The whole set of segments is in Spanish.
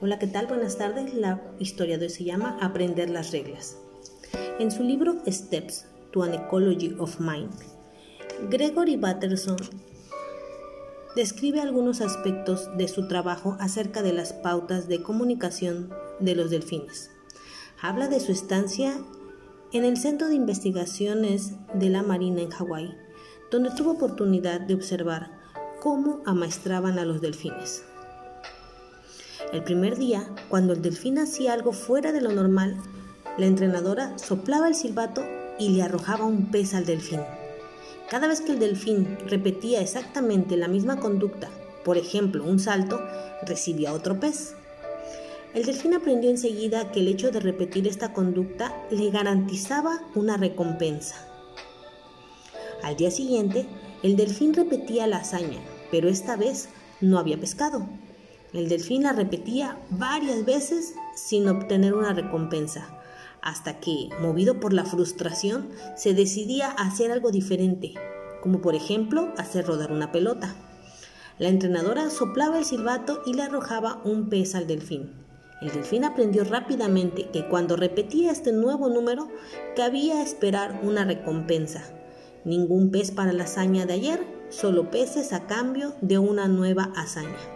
Hola, ¿qué tal? Buenas tardes. La historia de hoy se llama Aprender las reglas. En su libro Steps to an Ecology of Mind, Gregory Batterson describe algunos aspectos de su trabajo acerca de las pautas de comunicación de los delfines. Habla de su estancia en el Centro de Investigaciones de la Marina en Hawái, donde tuvo oportunidad de observar cómo amaestraban a los delfines. El primer día, cuando el delfín hacía algo fuera de lo normal, la entrenadora soplaba el silbato y le arrojaba un pez al delfín. Cada vez que el delfín repetía exactamente la misma conducta, por ejemplo, un salto, recibía otro pez. El delfín aprendió enseguida que el hecho de repetir esta conducta le garantizaba una recompensa. Al día siguiente, el delfín repetía la hazaña, pero esta vez no había pescado. El delfín la repetía varias veces sin obtener una recompensa, hasta que, movido por la frustración, se decidía a hacer algo diferente, como por ejemplo hacer rodar una pelota. La entrenadora soplaba el silbato y le arrojaba un pez al delfín. El delfín aprendió rápidamente que cuando repetía este nuevo número, cabía esperar una recompensa. Ningún pez para la hazaña de ayer, solo peces a cambio de una nueva hazaña.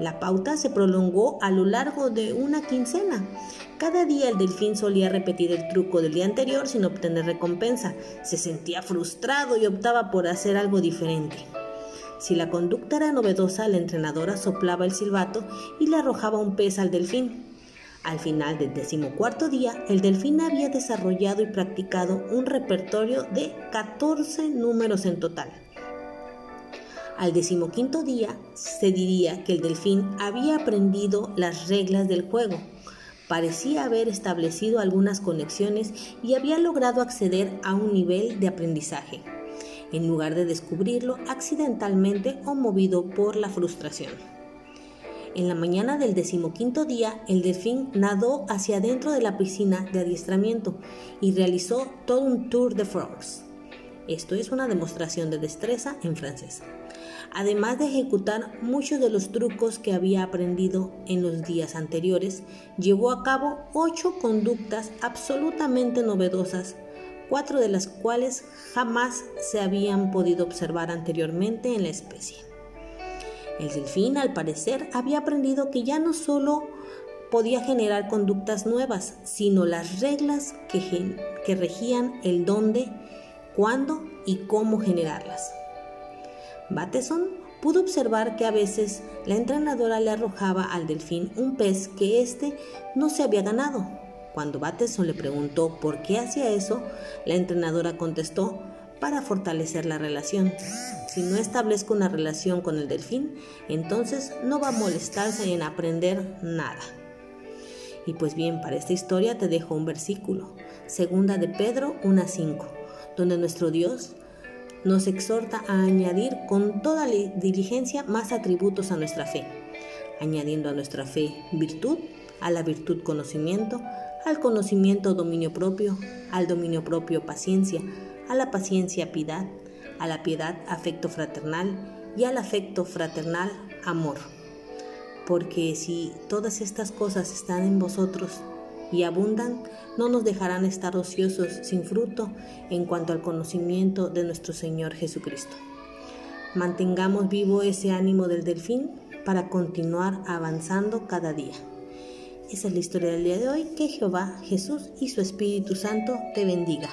La pauta se prolongó a lo largo de una quincena. Cada día el delfín solía repetir el truco del día anterior sin obtener recompensa. Se sentía frustrado y optaba por hacer algo diferente. Si la conducta era novedosa, la entrenadora soplaba el silbato y le arrojaba un pez al delfín. Al final del decimocuarto día, el delfín había desarrollado y practicado un repertorio de 14 números en total. Al decimoquinto día se diría que el delfín había aprendido las reglas del juego, parecía haber establecido algunas conexiones y había logrado acceder a un nivel de aprendizaje, en lugar de descubrirlo accidentalmente o movido por la frustración. En la mañana del decimoquinto día, el delfín nadó hacia adentro de la piscina de adiestramiento y realizó todo un tour de frogs. Esto es una demostración de destreza en francés además de ejecutar muchos de los trucos que había aprendido en los días anteriores, llevó a cabo ocho conductas absolutamente novedosas, cuatro de las cuales jamás se habían podido observar anteriormente en la especie. El delfín, al parecer, había aprendido que ya no solo podía generar conductas nuevas, sino las reglas que, que regían el dónde, cuándo y cómo generarlas. Bateson pudo observar que a veces la entrenadora le arrojaba al delfín un pez que éste no se había ganado. Cuando Bateson le preguntó por qué hacía eso, la entrenadora contestó, para fortalecer la relación. Si no establezco una relación con el delfín, entonces no va a molestarse en aprender nada. Y pues bien, para esta historia te dejo un versículo, segunda de Pedro 1.5, donde nuestro Dios nos exhorta a añadir con toda diligencia más atributos a nuestra fe, añadiendo a nuestra fe virtud, a la virtud conocimiento, al conocimiento dominio propio, al dominio propio paciencia, a la paciencia piedad, a la piedad afecto fraternal y al afecto fraternal amor. Porque si todas estas cosas están en vosotros y abundan, no nos dejarán estar ociosos sin fruto en cuanto al conocimiento de nuestro Señor Jesucristo. Mantengamos vivo ese ánimo del delfín para continuar avanzando cada día. Esa es la historia del día de hoy. Que Jehová, Jesús y su Espíritu Santo te bendiga.